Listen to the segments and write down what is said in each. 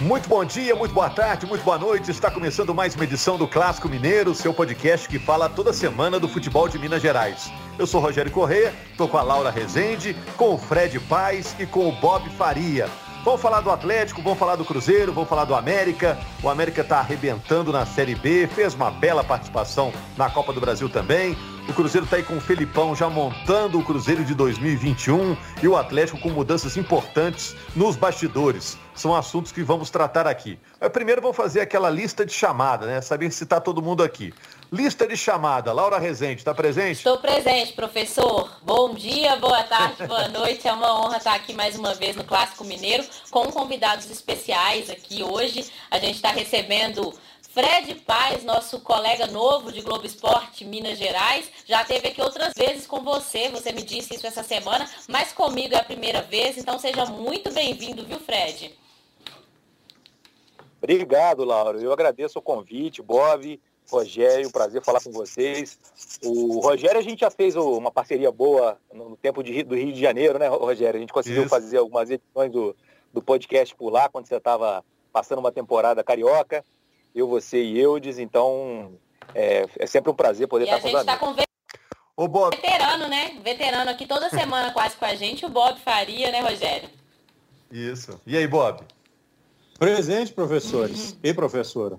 Muito bom dia, muito boa tarde, muito boa noite. Está começando mais uma edição do Clássico Mineiro, seu podcast que fala toda semana do futebol de Minas Gerais. Eu sou Rogério Correia, estou com a Laura Rezende, com o Fred Paz e com o Bob Faria. Vamos falar do Atlético, vamos falar do Cruzeiro, vamos falar do América. O América está arrebentando na Série B, fez uma bela participação na Copa do Brasil também. O Cruzeiro está aí com o Felipão já montando o Cruzeiro de 2021 e o Atlético com mudanças importantes nos bastidores. São assuntos que vamos tratar aqui. Mas primeiro vamos fazer aquela lista de chamada, né? Saber se está todo mundo aqui. Lista de chamada. Laura Rezende, está presente? Estou presente, professor. Bom dia, boa tarde, boa noite. É uma honra estar aqui mais uma vez no Clássico Mineiro com convidados especiais aqui hoje. A gente está recebendo Fred Paz, nosso colega novo de Globo Esporte Minas Gerais, já teve aqui outras vezes com você, você me disse isso essa semana, mas comigo é a primeira vez, então seja muito bem-vindo, viu, Fred? Obrigado, Laura. Eu agradeço o convite, Bob, Rogério, prazer falar com vocês. O Rogério, a gente já fez uma parceria boa no tempo de, do Rio de Janeiro, né, Rogério? A gente conseguiu Isso. fazer algumas edições do, do podcast por lá, quando você estava passando uma temporada carioca eu, você e Eudes, então é, é sempre um prazer poder e estar com os amigos. Tá com o Bob. Veterano, né? Veterano aqui toda semana quase com a gente, o Bob Faria, né, Rogério? Isso. E aí, Bob? Presente, professores uhum. e professora.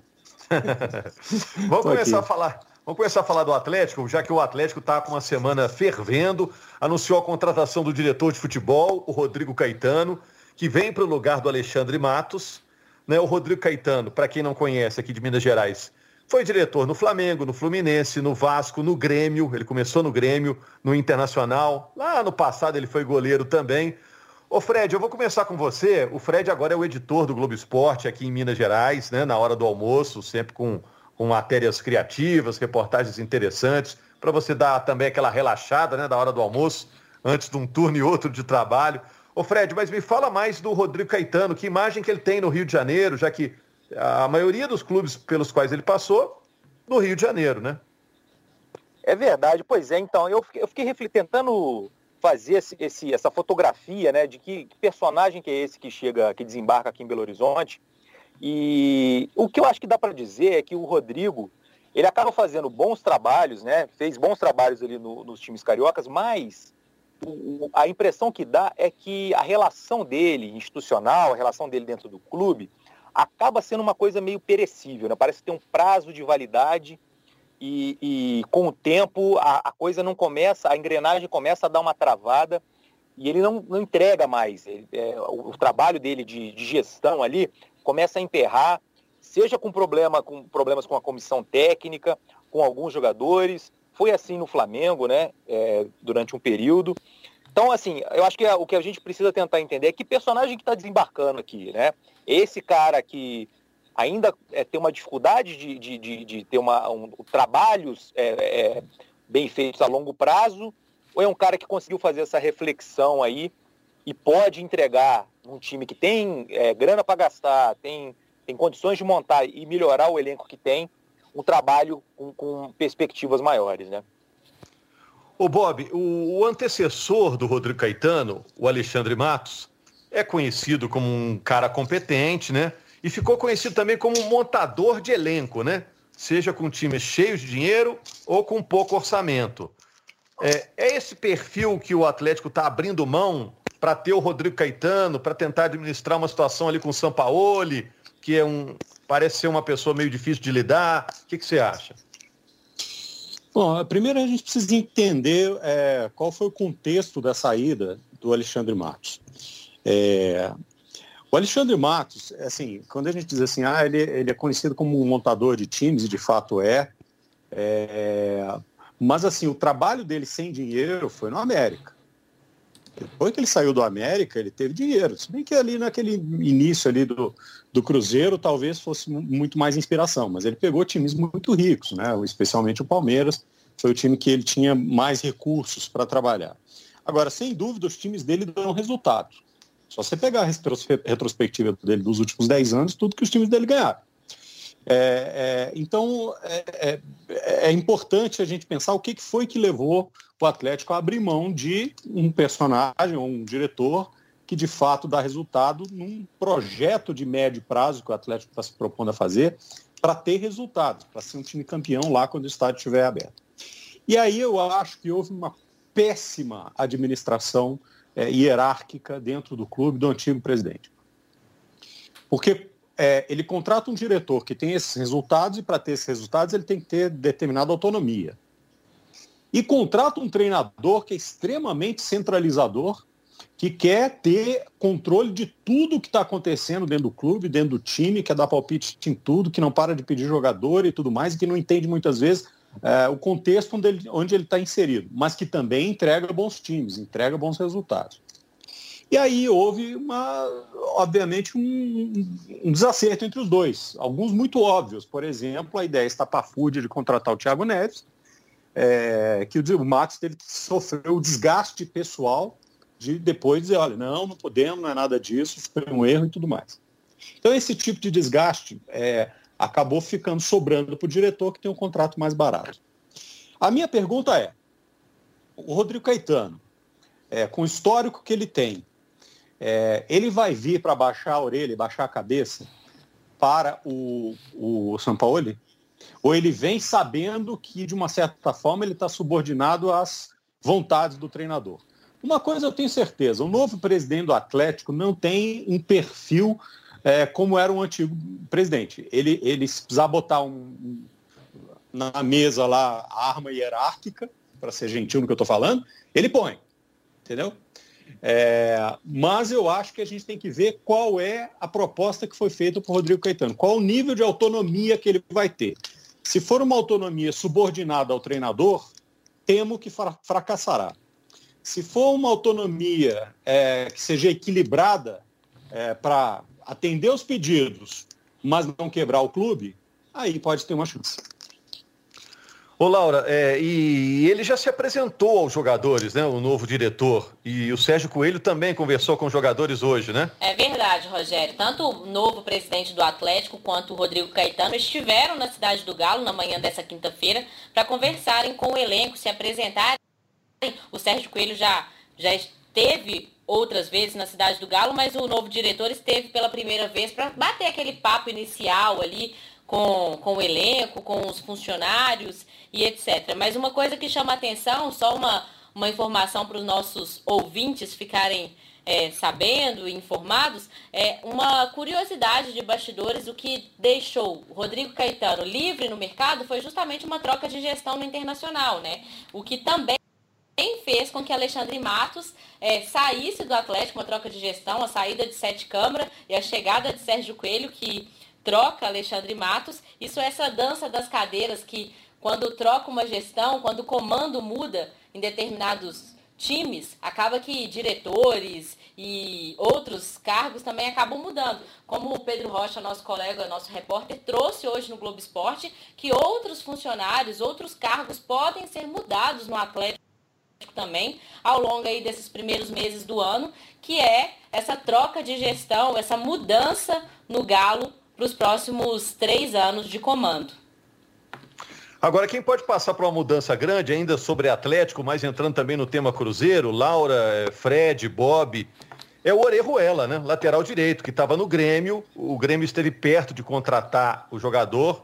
Vamos Tô começar aqui. a falar. Vamos começar a falar do Atlético, já que o Atlético está com uma semana fervendo, anunciou a contratação do diretor de futebol, o Rodrigo Caetano, que vem para o lugar do Alexandre Matos. Né? O Rodrigo Caetano, para quem não conhece aqui de Minas Gerais, foi diretor no Flamengo, no Fluminense, no Vasco, no Grêmio. Ele começou no Grêmio, no Internacional. Lá no passado ele foi goleiro também. Ô Fred, eu vou começar com você. O Fred agora é o editor do Globo Esporte aqui em Minas Gerais, né? Na hora do almoço, sempre com, com matérias criativas, reportagens interessantes, para você dar também aquela relaxada, né? Da hora do almoço, antes de um turno e outro de trabalho. Ô Fred, mas me fala mais do Rodrigo Caetano, que imagem que ele tem no Rio de Janeiro, já que a maioria dos clubes pelos quais ele passou, no Rio de Janeiro, né? É verdade, pois é. Então, eu fiquei, eu fiquei tentando fazer esse, esse, essa fotografia, né, de que, que, personagem que é esse que chega, que desembarca aqui em Belo Horizonte. E o que eu acho que dá para dizer é que o Rodrigo, ele acaba fazendo bons trabalhos, né, fez bons trabalhos ali no, nos times cariocas, mas a impressão que dá é que a relação dele institucional, a relação dele dentro do clube, acaba sendo uma coisa meio perecível, né? Parece ter um prazo de validade e, e com o tempo a, a, coisa não começa, a engrenagem começa a dar uma travada e ele não, não entrega mais. Ele, é, o, o, trabalho dele de, de, gestão ali começa a emperrar, seja com, problema, com problemas com a comissão técnica, com alguns jogadores, foi assim no Flamengo, né? É, durante um período. Então, assim, eu acho que o que a gente precisa tentar entender é que personagem que está desembarcando aqui, né? Esse cara que ainda é, tem uma dificuldade de, de, de, de ter uma, um, trabalhos é, é, bem feitos a longo prazo, ou é um cara que conseguiu fazer essa reflexão aí e pode entregar um time que tem é, grana para gastar, tem, tem condições de montar e melhorar o elenco que tem, um trabalho com, com perspectivas maiores, né? Ô Bob, o, o, antecessor do Rodrigo Caetano, o Alexandre Matos, é conhecido como um cara competente, né? E ficou conhecido também como um montador de elenco, né? Seja com times cheios de dinheiro ou com pouco orçamento. É, é esse perfil que o Atlético está abrindo mão para ter o Rodrigo Caetano, para tentar administrar uma situação ali com o Sampaoli, que é um, parece ser uma pessoa meio difícil de lidar. O que, que você acha? Bom, primeiro a gente precisa entender é, qual foi o contexto da saída do Alexandre Matos. É, o Alexandre Matos, assim, quando a gente diz assim, ah, ele, ele é conhecido como um montador de times, e de fato é, é, mas assim, o trabalho dele sem dinheiro foi no América. Depois que ele saiu do América, ele teve dinheiro. Se bem que ali naquele início ali do, do Cruzeiro talvez fosse muito mais inspiração, mas ele pegou times muito ricos, né? especialmente o Palmeiras, foi o time que ele tinha mais recursos para trabalhar. Agora, sem dúvida, os times dele dão resultado. Só você pegar a retrospectiva dele dos últimos 10 anos, tudo que os times dele ganharam. É, é, então, é, é, é, importante a gente pensar o que, que foi que levou o Atlético a abrir mão de um personagem ou um diretor que de fato dá resultado num projeto de médio prazo que o Atlético está se propondo a fazer para ter resultados, para ser um time campeão lá quando o estádio estiver aberto. E aí eu acho que houve uma péssima administração é, hierárquica dentro do clube do antigo presidente. Porque é, ele contrata um diretor que tem esses resultados e para ter esses resultados ele tem que ter determinada autonomia. E contrata um treinador que é extremamente centralizador que quer ter controle de tudo que está acontecendo dentro do clube, dentro do time, quer dar palpite em tudo, que não para de pedir jogador e tudo mais, e que não entende muitas vezes é, o contexto onde ele onde está inserido, mas que também entrega bons times, entrega bons resultados. E aí houve, uma, obviamente, um, um desacerto entre os dois. Alguns muito óbvios. Por exemplo, a ideia estapafúrdia de contratar o Thiago Neves, é, que o Max teve que sofrer o desgaste pessoal de depois dizer, olha, não, não podemos, não é nada disso, foi um erro e tudo mais. Então esse tipo de desgaste é, acabou ficando sobrando para o diretor que tem um contrato mais barato. A minha pergunta é, o Rodrigo Caetano, é, com o histórico que ele tem, é, ele vai vir para baixar a orelha, baixar a cabeça para o, o São Paulo? Ou ele vem sabendo que, de uma certa forma, ele está subordinado às vontades do treinador? Uma coisa eu tenho certeza, o novo presidente do Atlético não tem um perfil é, como era o antigo presidente. Ele, ele se precisar botar um, na mesa lá a arma hierárquica, para ser gentil no que eu estou falando, ele põe. Entendeu? É, mas eu acho que a gente tem que ver qual é a proposta que foi feita por Rodrigo Caetano, qual o nível de autonomia que ele vai ter. Se for uma autonomia subordinada ao treinador, temo que fracassará. Se for uma autonomia é, que seja equilibrada é, para atender os pedidos, mas não quebrar o clube, aí pode ter uma chance. Ô Laura, é, e ele já se apresentou aos jogadores, né? O novo diretor. E o Sérgio Coelho também conversou com os jogadores hoje, né? É verdade, Rogério. Tanto o novo presidente do Atlético quanto o Rodrigo Caetano estiveram na cidade do Galo na manhã dessa quinta-feira para conversarem com o elenco, se apresentarem o Sérgio Coelho já, já esteve outras vezes na Cidade do Galo, mas o novo diretor esteve pela primeira vez para bater aquele papo inicial ali com, com o elenco, com os funcionários e etc. Mas uma coisa que chama atenção, só uma, uma informação para os nossos ouvintes ficarem é, sabendo e informados, é uma curiosidade de bastidores, o que deixou Rodrigo Caetano livre no mercado foi justamente uma troca de gestão no internacional, né? O que também fez com que Alexandre Matos é, saísse do Atlético, uma troca de gestão, a saída de Sete Câmara e a chegada de Sérgio Coelho, que troca Alexandre Matos. Isso é essa dança das cadeiras que, quando troca uma gestão, quando o comando muda em determinados times, acaba que diretores e outros cargos também acabam mudando. Como o Pedro Rocha, nosso colega, nosso repórter, trouxe hoje no Globo Esporte, que outros funcionários, outros cargos podem ser mudados no Atlético também ao longo aí desses primeiros meses do ano, que é essa troca de gestão, essa mudança no Galo para os próximos três anos de comando. Agora, quem pode passar por uma mudança grande ainda sobre Atlético, mas entrando também no tema Cruzeiro, Laura, eh, Fred, Bob, é o Orejuela, né? Lateral direito, que estava no Grêmio. O Grêmio esteve perto de contratar o jogador.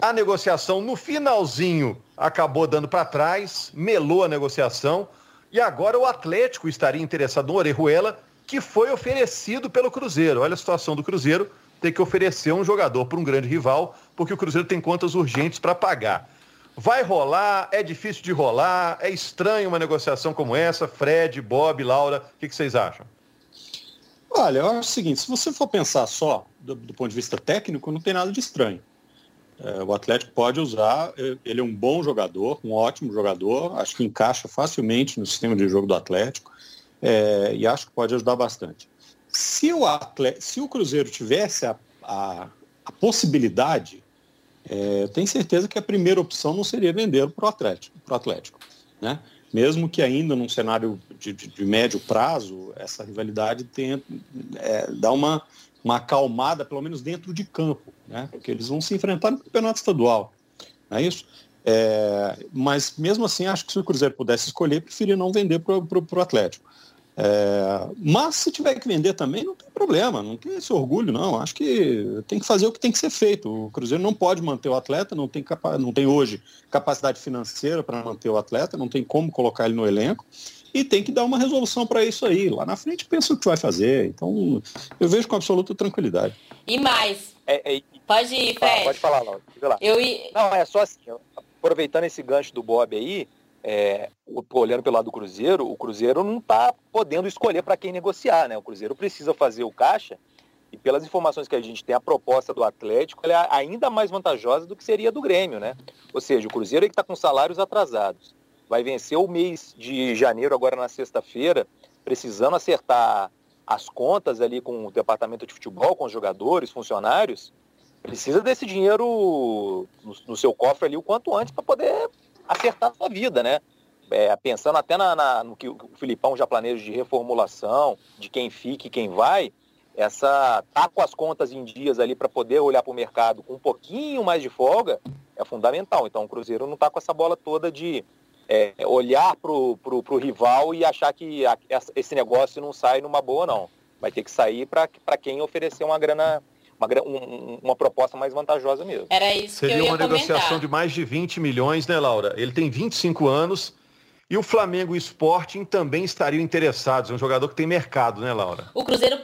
A negociação no finalzinho acabou dando para trás, melou a negociação e agora o Atlético estaria interessado no Orejuela, que foi oferecido pelo Cruzeiro. Olha a situação do Cruzeiro, ter que oferecer um jogador para um grande rival, porque o Cruzeiro tem contas urgentes para pagar. Vai rolar, é difícil de rolar, é estranho uma negociação como essa. Fred, Bob, Laura, o que, que vocês acham? Olha, eu acho o seguinte, se você for pensar só do, do ponto de vista técnico, não tem nada de estranho. É, o Atlético pode usar, ele é um bom jogador, um ótimo jogador, acho que encaixa facilmente no sistema de jogo do Atlético é, e acho que pode ajudar bastante. Se o, Atlético, se o Cruzeiro tivesse a, a, a possibilidade, é, eu tenho certeza que a primeira opção não seria vendê-lo para o Atlético, pro Atlético né? mesmo que ainda num cenário de, de, de médio prazo, essa rivalidade tenha, é, dá uma, uma acalmada, pelo menos dentro de campo, né? porque eles vão se enfrentar no campeonato estadual, não é isso? É, mas mesmo assim, acho que se o Cruzeiro pudesse escolher, preferia não vender para o Atlético. É, mas se tiver que vender também, não tem problema, não tem esse orgulho, não. Acho que tem que fazer o que tem que ser feito. O Cruzeiro não pode manter o atleta, não tem, capa não tem hoje capacidade financeira para manter o atleta, não tem como colocar ele no elenco e tem que dar uma resolução para isso aí. Lá na frente pensa o que vai fazer. Então, eu vejo com absoluta tranquilidade. E mais. É, é, pode ir, Fred. Pode falar, Laura. Eu... Não, é só assim, aproveitando esse gancho do Bob aí, é, olhando pelo lado do Cruzeiro, o Cruzeiro não está podendo escolher para quem negociar, né? O Cruzeiro precisa fazer o caixa e pelas informações que a gente tem, a proposta do Atlético é ainda mais vantajosa do que seria do Grêmio, né? Ou seja, o Cruzeiro é que está com salários atrasados. Vai vencer o mês de janeiro agora na sexta-feira, precisando acertar as contas ali com o departamento de futebol, com os jogadores, funcionários. Precisa desse dinheiro no, no seu cofre ali o quanto antes para poder acertar a sua vida, né? É, pensando até na, na, no que o Filipão já planeja de reformulação, de quem fica e quem vai, essa tá com as contas em dias ali para poder olhar para o mercado com um pouquinho mais de folga é fundamental. Então o Cruzeiro não está com essa bola toda de é, olhar para o rival e achar que a, esse negócio não sai numa boa, não. Vai ter que sair para quem oferecer uma grana uma, um, uma proposta mais vantajosa mesmo. Era isso Seria que eu ia uma comentar. negociação de mais de 20 milhões, né, Laura? Ele tem 25 anos e o Flamengo e o Sporting também estariam interessados. É um jogador que tem mercado, né, Laura? O Cruzeiro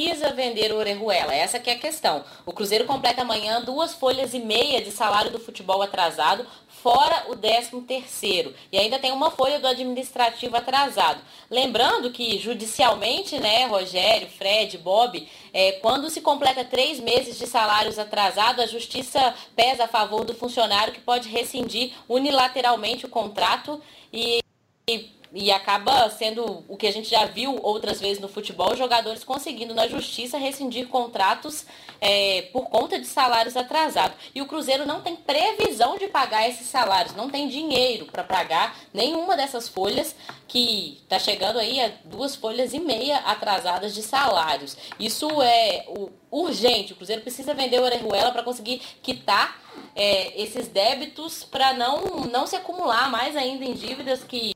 precisa vender o Orejuela. Essa que é a questão. O Cruzeiro completa amanhã duas folhas e meia de salário do futebol atrasado, fora o 13 terceiro. E ainda tem uma folha do administrativo atrasado. Lembrando que judicialmente, né, Rogério, Fred, Bob, é, quando se completa três meses de salários atrasados, a justiça pesa a favor do funcionário que pode rescindir unilateralmente o contrato e, e e acaba sendo o que a gente já viu outras vezes no futebol, jogadores conseguindo na justiça rescindir contratos é, por conta de salários atrasados. E o Cruzeiro não tem previsão de pagar esses salários, não tem dinheiro para pagar nenhuma dessas folhas que está chegando aí a duas folhas e meia atrasadas de salários. Isso é o, urgente. O Cruzeiro precisa vender o Orejuela para conseguir quitar é, esses débitos para não, não se acumular mais ainda em dívidas que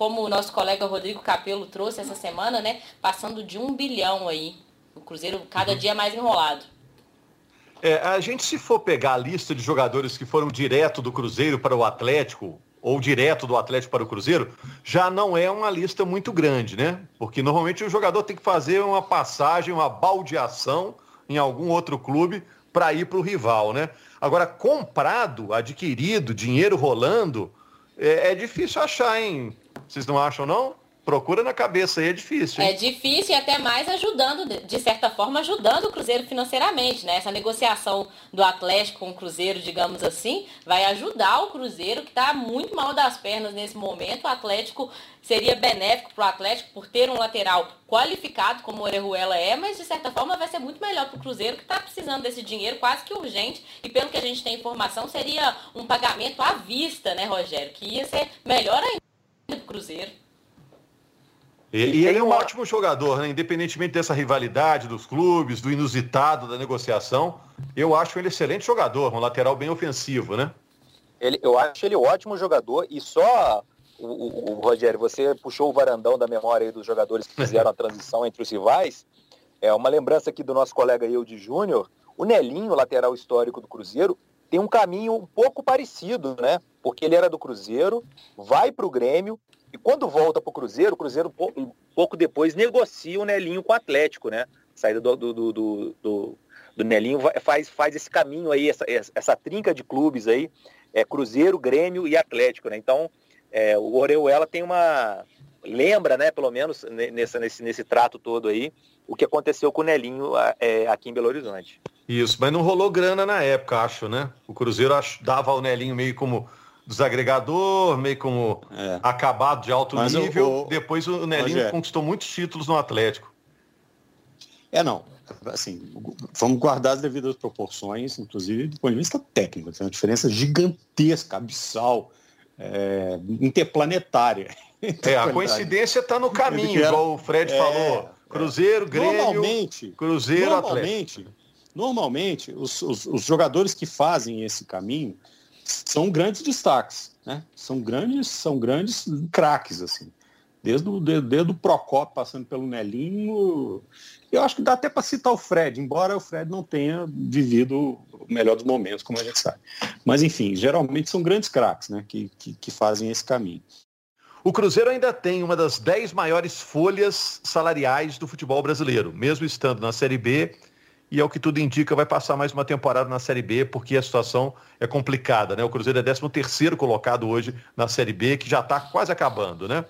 como o nosso colega Rodrigo Capello trouxe essa semana, né? Passando de um bilhão aí. O Cruzeiro cada uhum. dia mais enrolado. É, a gente, se for pegar a lista de jogadores que foram direto do Cruzeiro para o Atlético, ou direto do Atlético para o Cruzeiro, já não é uma lista muito grande, né? Porque normalmente o jogador tem que fazer uma passagem, uma baldeação em algum outro clube para ir para o rival, né? Agora, comprado, adquirido, dinheiro rolando, é, é difícil achar, hein? Vocês não acham, não? Procura na cabeça aí, é difícil. Hein? É difícil e até mais ajudando, de certa forma, ajudando o Cruzeiro financeiramente, né? Essa negociação do Atlético com o Cruzeiro, digamos assim, vai ajudar o Cruzeiro, que está muito mal das pernas nesse momento. O Atlético seria benéfico para o Atlético por ter um lateral qualificado, como o Orejuela é, mas de certa forma vai ser muito melhor para o Cruzeiro, que está precisando desse dinheiro quase que urgente. E pelo que a gente tem informação, seria um pagamento à vista, né, Rogério? Que ia ser melhor ainda do Cruzeiro. E, e, ele é um ótimo jogador, né? independentemente dessa rivalidade dos clubes, do inusitado da negociação. Eu acho ele excelente jogador, um lateral bem ofensivo, né? Ele, eu acho ele ótimo jogador e só, o, o, o Rogério, você puxou o varandão da memória aí dos jogadores que fizeram a transição entre os rivais. É uma lembrança aqui do nosso colega de Júnior. O Nelinho, lateral histórico do Cruzeiro, tem um caminho um pouco parecido, né? Porque ele era do Cruzeiro, vai para o Grêmio, e quando volta para o Cruzeiro, o Cruzeiro um pouco depois negocia o Nelinho com o Atlético, né? saída do, do, do, do, do Nelinho faz, faz esse caminho aí, essa, essa trinca de clubes aí, é Cruzeiro, Grêmio e Atlético, né? Então, é, o Oreuela tem uma... Lembra, né, pelo menos nessa, nesse, nesse trato todo aí, o que aconteceu com o Nelinho é, aqui em Belo Horizonte. Isso, mas não rolou grana na época, acho, né? O Cruzeiro dava o Nelinho meio como desagregador, meio como é. acabado de alto mas nível. O, Depois o Nelinho Rogério. conquistou muitos títulos no Atlético. É, não. Assim, vamos guardar as devidas proporções, inclusive do ponto de vista técnico. Tem uma diferença gigantesca, abissal, é, interplanetária. É, a coincidência está no caminho, igual o Fred é, falou. Cruzeiro, Grêmio, normalmente, Cruzeiro, normalmente, Atlético. Normalmente, os, os, os, jogadores que fazem esse caminho são grandes destaques, né? São grandes, são grandes craques, assim. Desde o, desde o Procopio passando pelo Nelinho. Eu acho que dá até para citar o Fred, embora o Fred não tenha vivido o melhor dos momentos, como a gente sabe. Mas, enfim, geralmente são grandes craques né, que, que, que fazem esse caminho. O Cruzeiro ainda tem uma das dez maiores folhas salariais do futebol brasileiro, mesmo estando na Série B e, ao que tudo indica, vai passar mais uma temporada na Série B, porque a situação é complicada, né? O Cruzeiro é 13 terceiro colocado hoje na Série B, que já está quase acabando, né?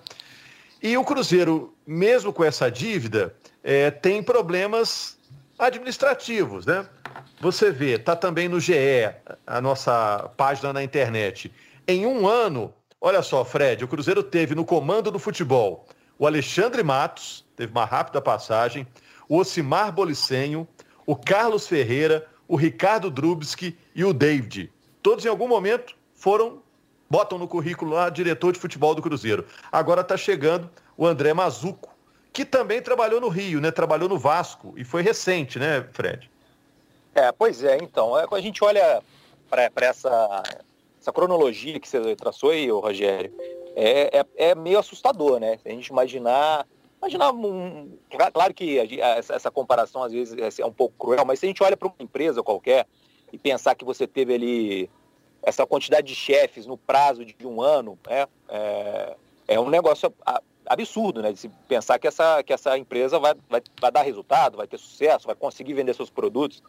E o Cruzeiro, mesmo com essa dívida, é, tem problemas administrativos, né? Você vê, tá também no GE, a nossa página na internet. Em um ano, olha só, Fred, o Cruzeiro teve no comando do futebol o Alexandre Matos, teve uma rápida passagem, o Ocimar Bolicenho, o Carlos Ferreira, o Ricardo Drubski e o David. Todos em algum momento foram, botam no currículo lá, diretor de futebol do Cruzeiro. Agora está chegando o André Mazuco, que também trabalhou no Rio, né? Trabalhou no Vasco e foi recente, né, Fred? É, pois é, então. É, a gente olha para essa, essa cronologia que você traçou aí, Rogério, é, é, é meio assustador, né? Se a gente imaginar Imaginar um. Claro que essa, comparação às vezes é um pouco cruel, mas se a gente olha para uma empresa qualquer e pensar que você teve ali essa quantidade de chefes no prazo de um ano, né, é, é um negócio absurdo, né? De se pensar que essa, que essa empresa vai, vai, vai dar resultado, vai ter sucesso, vai conseguir vender seus produtos.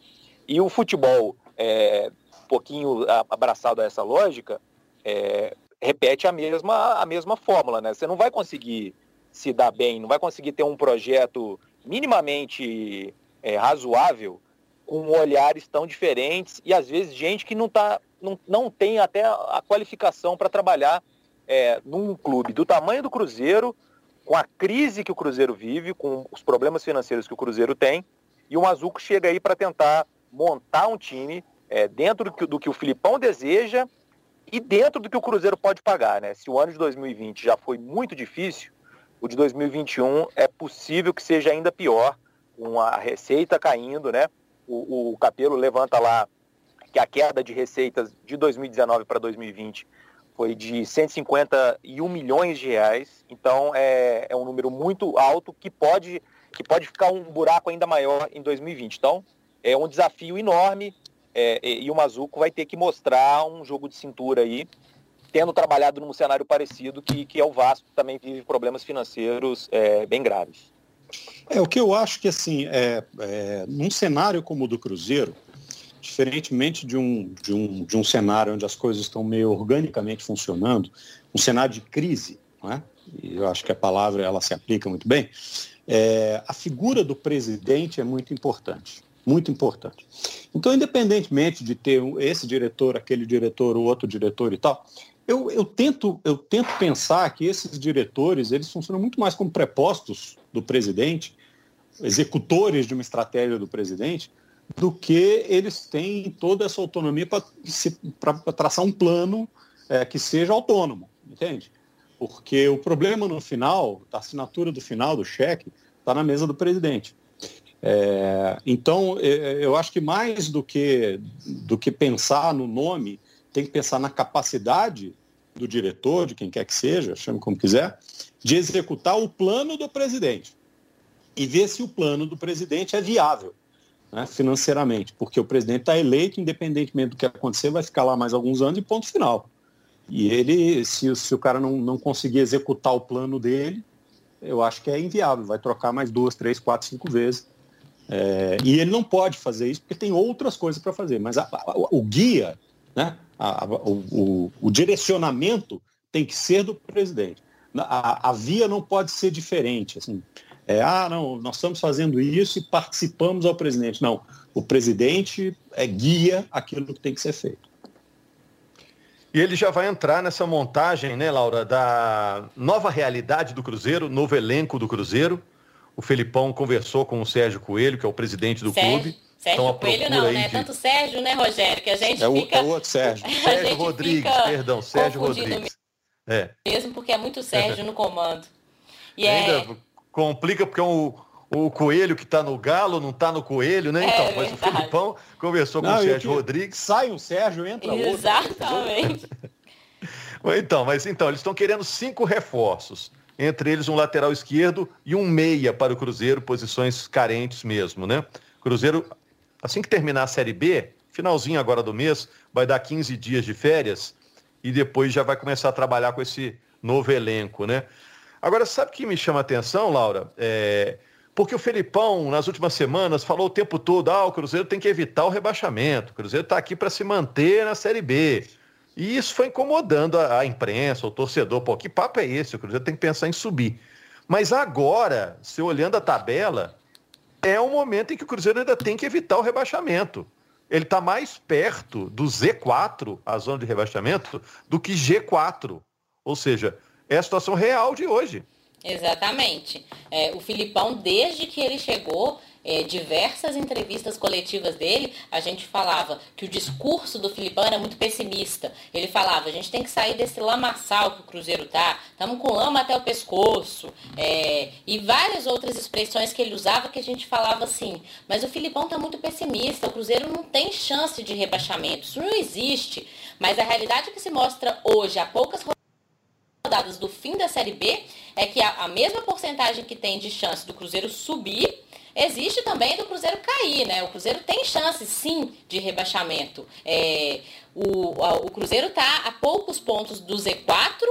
E o futebol, é, um pouquinho abraçado a essa lógica, é, repete a mesma, a mesma fórmula, né? Você não vai conseguir se dar bem, não vai conseguir ter um projeto minimamente é, razoável com olhares tão diferentes e às vezes gente que não, tá, não, não tem até a qualificação para trabalhar é, num clube do tamanho do Cruzeiro, com a crise que o Cruzeiro vive, com os problemas financeiros que o Cruzeiro tem, e o Mazuco chega aí para tentar montar um time é, dentro do que, do que o Filipão deseja e dentro do que o Cruzeiro pode pagar. Né? Se o ano de 2020 já foi muito difícil, o de 2021 é possível que seja ainda pior, com a receita caindo, né? O, o Capelo levanta lá que a queda de receitas de 2019 para 2020 foi de 151 milhões de reais. Então é, é um número muito alto que pode, que pode ficar um buraco ainda maior em 2020. Então é um desafio enorme é, e o Mazuco vai ter que mostrar um jogo de cintura aí tendo trabalhado num cenário parecido, que, que é o Vasco, que também vive problemas financeiros é, bem graves. É, o que eu acho que, assim, é, é, num cenário como o do Cruzeiro, diferentemente de um, de, um, de um cenário onde as coisas estão meio organicamente funcionando, um cenário de crise, não é? e eu acho que a palavra ela se aplica muito bem, é, a figura do presidente é muito importante. Muito importante. Então, independentemente de ter esse diretor, aquele diretor, o outro diretor e tal, eu, eu, tento, eu tento pensar que esses diretores eles funcionam muito mais como prepostos do presidente, executores de uma estratégia do presidente, do que eles têm toda essa autonomia para traçar um plano é, que seja autônomo, entende? Porque o problema no final, a assinatura do final do cheque, está na mesa do presidente. É, então, é, eu acho que mais do que, do que pensar no nome, tem que pensar na capacidade do diretor, de quem quer que seja, chame como quiser, de executar o plano do presidente e ver se o plano do presidente é viável né, financeiramente, porque o presidente está eleito, independentemente do que acontecer, vai ficar lá mais alguns anos e ponto final. E ele, se, se o cara não, não conseguir executar o plano dele, eu acho que é inviável, vai trocar mais duas, três, quatro, cinco vezes. É, e ele não pode fazer isso porque tem outras coisas para fazer, mas a, a, o guia né? A, a, o, o, direcionamento tem que ser do presidente. A, a via não pode ser diferente. Assim, é, ah, não, nós estamos fazendo isso e participamos ao presidente. Não, o presidente é, guia aquilo que tem que ser feito. E ele já vai entrar nessa montagem, né, Laura, da nova realidade do Cruzeiro, novo elenco do Cruzeiro. O Felipão conversou com o Sérgio Coelho, que é o presidente do Sérgio. clube. Sérgio então, Coelho não, né? De... Tanto Sérgio, né, Rogério? Que a gente é o, fica... É o outro Sérgio. Sérgio Rodrigues, perdão, Sérgio Rodrigues. É. Mesmo porque é muito Sérgio no comando. E Ainda é... complica porque o, o Coelho que está no Galo não está no Coelho, né? Então, é, mas verdade. o Filipão conversou com não, o Sérgio Rodrigues. Sai um Sérgio, entra outro. Exatamente. então, mas então, eles estão querendo cinco reforços. entre eles um lateral esquerdo e um meia para o Cruzeiro, posições carentes mesmo, né? Cruzeiro, assim que terminar a Série B, finalzinho agora do mês, vai dar 15 dias de férias e depois já vai começar a trabalhar com esse novo elenco, né? Agora, sabe o que me chama a atenção, Laura? É... Porque o Felipão, nas últimas semanas, falou o tempo todo: ah, o Cruzeiro tem que evitar o rebaixamento. O Cruzeiro está aqui para se manter na Série B. E isso foi incomodando a, a, imprensa, o torcedor. Pô, que papo é esse? O Cruzeiro tem que pensar em subir. Mas agora, se olhando a tabela, é um momento em que o Cruzeiro ainda tem que evitar o rebaixamento. Ele está mais perto do Z4, a zona de rebaixamento, do que G4. Ou seja, é a situação real de hoje. Exatamente. É, o Filipão, desde que ele chegou, é, diversas entrevistas coletivas dele, a gente falava que o discurso do Filipão era muito pessimista. Ele falava, a gente tem que sair desse lamaçal que o Cruzeiro tá, estamos com lama até o pescoço, é, e várias outras expressões que ele usava que a gente falava assim, mas o Filipão tá muito pessimista, o Cruzeiro não tem chance de rebaixamento, isso não existe. Mas a realidade que se mostra hoje, há poucas rodadas do fim da Série B, é que a, a mesma porcentagem que tem de chance do Cruzeiro subir, existe também do Cruzeiro cair, né? O Cruzeiro tem chance, sim, de rebaixamento. É, o, a, o Cruzeiro está a poucos pontos do Z4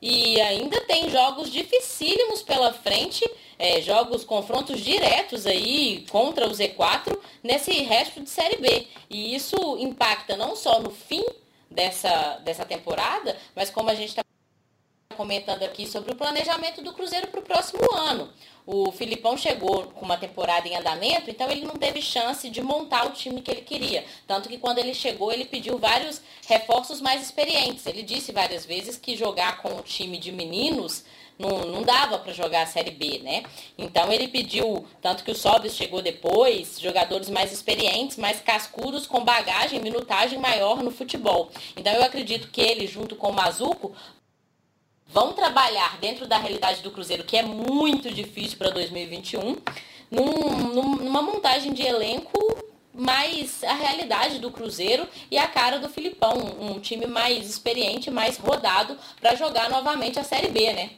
e ainda tem jogos dificílimos pela frente, é, jogos, confrontos diretos aí contra o Z4 nesse resto de Série B. E isso impacta não só no fim dessa, dessa temporada, mas como a gente está comentando aqui sobre o planejamento do Cruzeiro para o próximo ano. O Filipão chegou com uma temporada em andamento, então ele não teve chance de montar o time que ele queria. Tanto que quando ele chegou, ele pediu vários reforços mais experientes. Ele disse várias vezes que jogar com o time de meninos não, não dava para jogar a Série B, né? Então ele pediu, tanto que o Sobis chegou depois, jogadores mais experientes, mais cascudos, com bagagem, minutagem maior no futebol. Então eu acredito que ele, junto com o Mazuco, vão trabalhar dentro da realidade do Cruzeiro, que é muito difícil para 2021, num, numa montagem de elenco mais a realidade do Cruzeiro e a cara do Filipão, um time mais experiente, mais rodado para jogar novamente a Série B, né?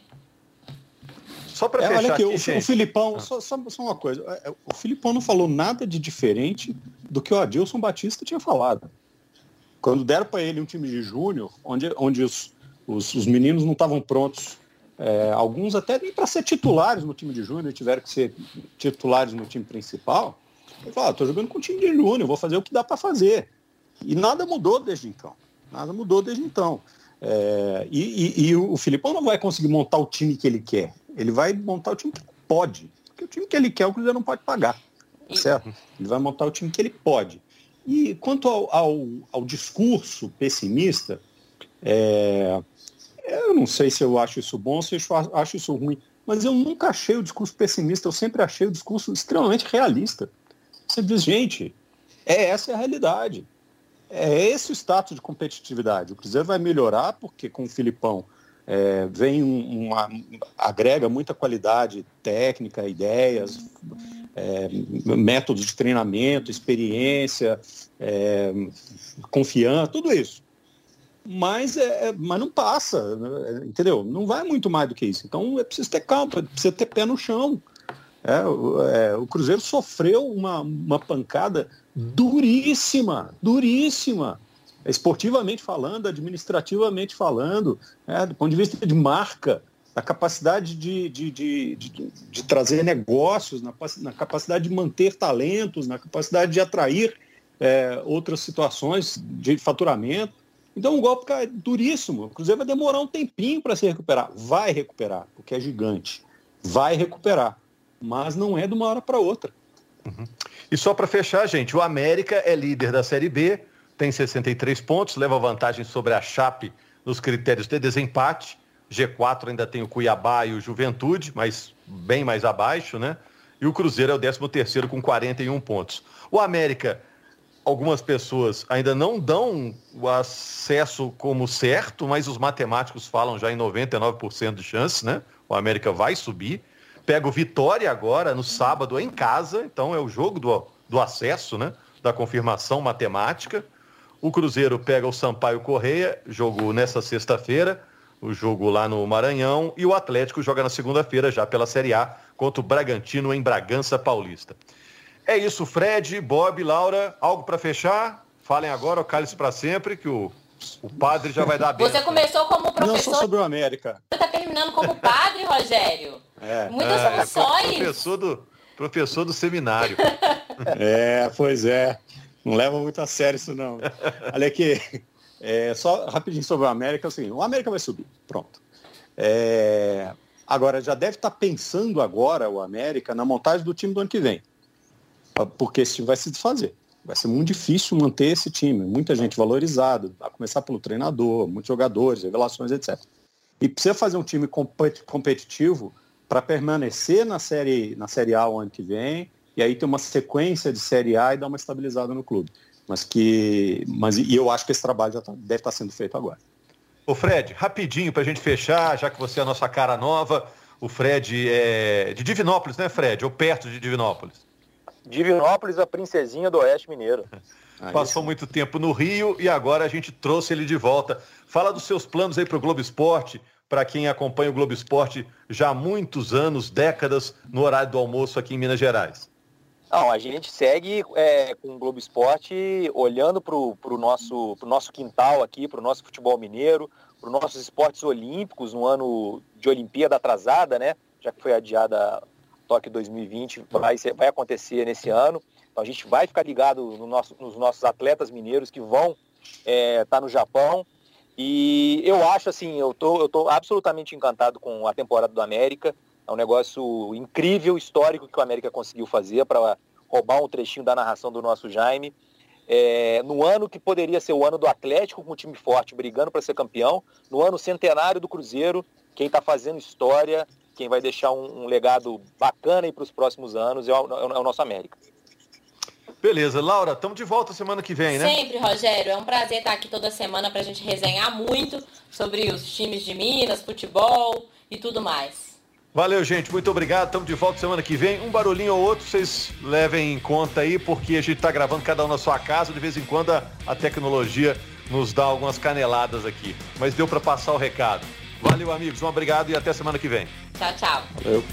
Só para é, fechar olha aqui, aqui o, o, Filipão, ah. só, só, só, uma coisa, é, é, o Filipão não falou nada de diferente do que o Adilson Batista tinha falado. Quando deram para ele um time de júnior, onde, onde os, os, os meninos não estavam prontos. É, alguns até nem para ser titulares no time de júnior, tiveram que ser titulares no time principal. Ele falou, estou ah, jogando com o time de júnior, vou fazer o que dá para fazer. E nada mudou desde então. Nada mudou desde então. É, e, e, e, o Filipão não vai conseguir montar o time que ele quer. Ele vai montar o time que pode. Porque o time que ele quer, o Cruzeiro não pode pagar. Certo? Ele vai montar o time que ele pode. E quanto ao, ao, ao discurso pessimista, é, eu não sei se eu acho isso bom se eu acho isso ruim, mas eu nunca achei o discurso pessimista, eu sempre achei o discurso extremamente realista. Você diz, gente, é essa a realidade. É esse o status de competitividade. O Cruzeiro vai melhorar porque com o Filipão é, vem um, uma, agrega muita qualidade técnica, ideias, é, métodos de treinamento, experiência, é, confiança, tudo isso mas, é, é, mas não passa, né? entendeu? Não vai muito mais do que isso. Então é preciso ter calma, precisa ter pé no chão. É, é, o Cruzeiro sofreu uma, uma pancada duríssima, duríssima, esportivamente falando, administrativamente falando, é, do ponto de vista de marca, da capacidade de, de, de, de, de trazer negócios, na, na, capacidade de manter talentos, na capacidade de atrair é, outras situações de faturamento. Então o golpe duríssimo. O Cruzeiro vai demorar um tempinho para se recuperar. Vai recuperar, porque é gigante. Vai recuperar. Mas não é de uma hora para outra. Uhum. E só para fechar, gente, o América é líder da Série B, tem 63 pontos, leva vantagem sobre a Chape nos critérios de desempate. G4 ainda tem o Cuiabá e o Juventude, mas bem mais abaixo, né? E o Cruzeiro é o 13 terceiro com 41 pontos. O América algumas pessoas ainda não dão o acesso como certo, mas os matemáticos falam já em 99% de chance, né? O América vai subir. Pega o Vitória agora, no sábado, em casa. Então é o jogo do, do acesso, né? Da confirmação matemática. O Cruzeiro pega o Sampaio Correia, jogo nessa sexta-feira. o jogo lá no Maranhão. E o Atlético joga na segunda-feira já pela Série A contra o Bragantino em Bragança Paulista. É isso, Fred, Bob, Laura, algo para fechar? Falem agora, o cálice para sempre, que o, o padre já vai dar bem. Você começou como professor. Não, só sobre o América. Você está terminando como padre, Rogério. É. Muitas é, funções. Professor do, professor do seminário. é, pois é. Não leva muito a sério isso não. Olha aqui, é, só rapidinho sobre o América, assim, o América vai subir, pronto. É, agora, já deve estar pensando agora o América na montagem do time do ano que vem. Porque esse time vai se desfazer. Vai ser muito difícil manter esse time. Muita gente valorizada, a começar pelo treinador, muitos jogadores, revelações, etc. E precisa fazer um time competitivo para permanecer na série, na série A o ano que vem, e aí ter uma sequência de Série A e dar uma estabilizada no clube. Mas que. Mas, e eu acho que esse trabalho já tá, deve estar tá sendo feito agora. Ô Fred, rapidinho para a gente fechar, já que você é a nossa cara nova. O Fred é de Divinópolis, né, Fred? Ou perto de Divinópolis? Divinópolis, a princesinha do Oeste Mineiro. Passou muito tempo no Rio e agora a gente trouxe ele de volta. Fala dos seus planos aí para o Globo Esporte, para quem acompanha o Globo Esporte já há muitos anos, décadas, no horário do almoço aqui em Minas Gerais. Não, a gente segue é, com o Globo Esporte olhando para o nosso, pro nosso quintal aqui, para o nosso futebol mineiro, para os nossos esportes olímpicos no ano de Olimpíada atrasada, né? Já que foi adiada Tóquio 2020, vai, vai acontecer nesse ano. Então a gente vai ficar ligado no nosso, nos nossos atletas mineiros que vão estar é, tá no Japão. E eu acho assim, eu tô, tô absolutamente encantado com a temporada do América. É um negócio incrível, histórico que o América conseguiu fazer para roubar um trechinho da narração do nosso Jaime. É, no ano que poderia ser o ano do Atlético com um time forte, brigando para ser campeão, no ano centenário do Cruzeiro, quem está fazendo história, quem vai deixar um, um legado bacana para os próximos anos é o, é o nosso América. Beleza, Laura, estamos de volta semana que vem, né? Sempre, Rogério. É um prazer estar aqui toda semana para a gente resenhar muito sobre os times de Minas, futebol e tudo mais. Valeu, gente. Muito obrigado. Estamos de volta semana que vem. Um barulhinho ou outro vocês levem em conta aí, porque a gente está gravando cada um na sua casa. De vez em quando a, a tecnologia nos dá algumas caneladas aqui. Mas deu para passar o recado. Valeu, amigos. Um obrigado e até semana que vem. Tchau, tchau. Valeu.